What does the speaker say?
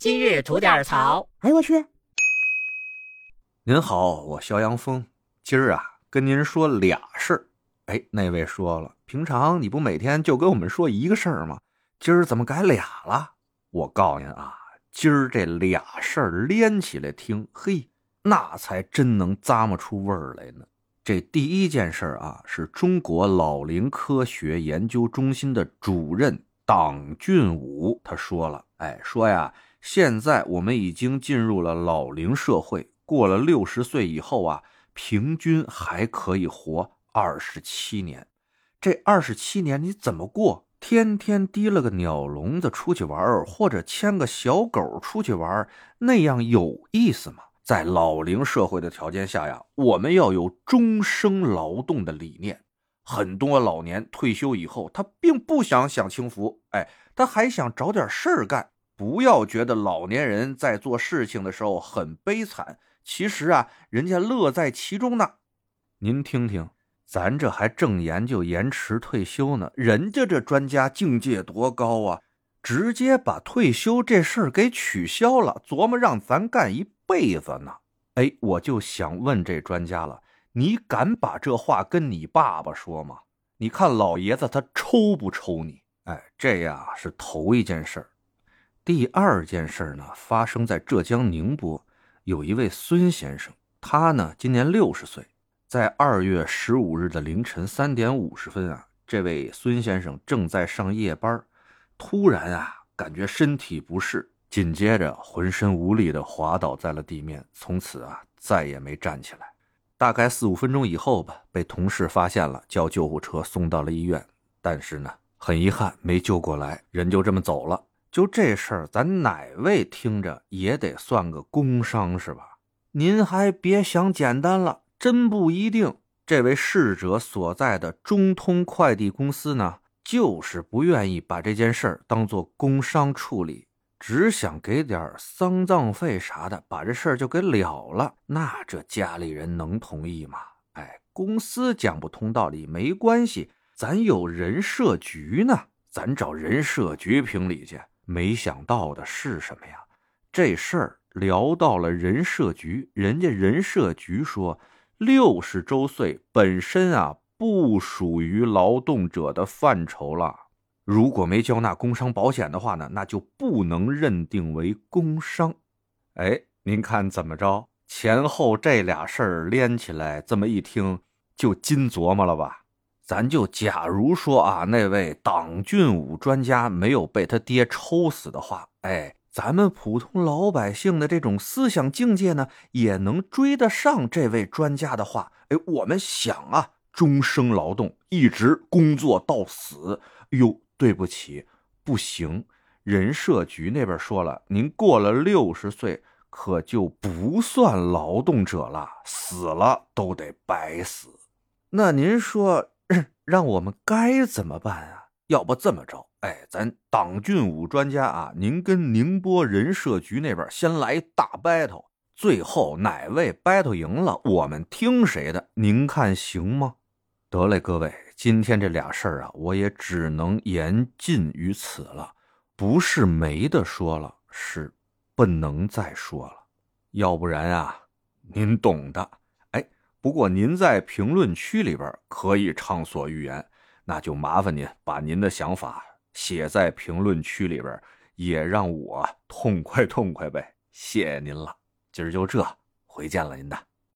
今日吐点槽。哎呦我去！您好，我肖阳峰，今儿啊跟您说俩事儿。哎，那位说了，平常你不每天就跟我们说一个事儿吗？今儿怎么改俩了？我告诉您啊，今儿这俩事儿连起来听，嘿，那才真能咂摸出味儿来呢。这第一件事啊，是中国老龄科学研究中心的主任党俊武他说了，哎，说呀，现在我们已经进入了老龄社会，过了六十岁以后啊，平均还可以活二十七年。这二十七年你怎么过？天天提了个鸟笼子出去玩，或者牵个小狗出去玩，那样有意思吗？在老龄社会的条件下呀，我们要有终生劳动的理念。很多老年退休以后，他并不想享清福，哎，他还想找点事儿干。不要觉得老年人在做事情的时候很悲惨，其实啊，人家乐在其中呢。您听听，咱这还正研究延迟退休呢，人家这专家境界多高啊！直接把退休这事儿给取消了，琢磨让咱干一辈子呢。哎，我就想问这专家了，你敢把这话跟你爸爸说吗？你看老爷子他抽不抽你？哎，这呀是头一件事儿。第二件事呢，发生在浙江宁波，有一位孙先生，他呢今年六十岁，在二月十五日的凌晨三点五十分啊，这位孙先生正在上夜班。突然啊，感觉身体不适，紧接着浑身无力的滑倒在了地面，从此啊再也没站起来。大概四五分钟以后吧，被同事发现了，叫救护车送到了医院，但是呢，很遗憾没救过来，人就这么走了。就这事儿，咱哪位听着也得算个工伤是吧？您还别想简单了，真不一定。这位逝者所在的中通快递公司呢？就是不愿意把这件事儿当做工伤处理，只想给点丧葬费啥的，把这事儿就给了了。那这家里人能同意吗？哎，公司讲不通道理没关系，咱有人社局呢，咱找人社局评理去。没想到的是什么呀？这事儿聊到了人社局，人家人社局说，六十周岁本身啊。不属于劳动者的范畴了。如果没交纳工伤保险的话呢，那就不能认定为工伤。哎，您看怎么着？前后这俩事儿连起来，这么一听就金琢磨了吧？咱就假如说啊，那位党俊武专家没有被他爹抽死的话，哎，咱们普通老百姓的这种思想境界呢，也能追得上这位专家的话。哎，我们想啊。终生劳动，一直工作到死。哟，对不起，不行。人社局那边说了，您过了六十岁，可就不算劳动者了，死了都得白死。那您说，让我们该怎么办啊？要不这么着，哎，咱党俊武专家啊，您跟宁波人社局那边先来大 battle，最后哪位 battle 赢了，我们听谁的？您看行吗？得嘞，各位，今天这俩事儿啊，我也只能言尽于此了。不是没得说了，是不能再说了。要不然啊，您懂的。不过您在评论区里边可以畅所欲言，那就麻烦您把您的想法写在评论区里边，也让我痛快痛快呗。谢谢您了，今儿就这，回见了您的。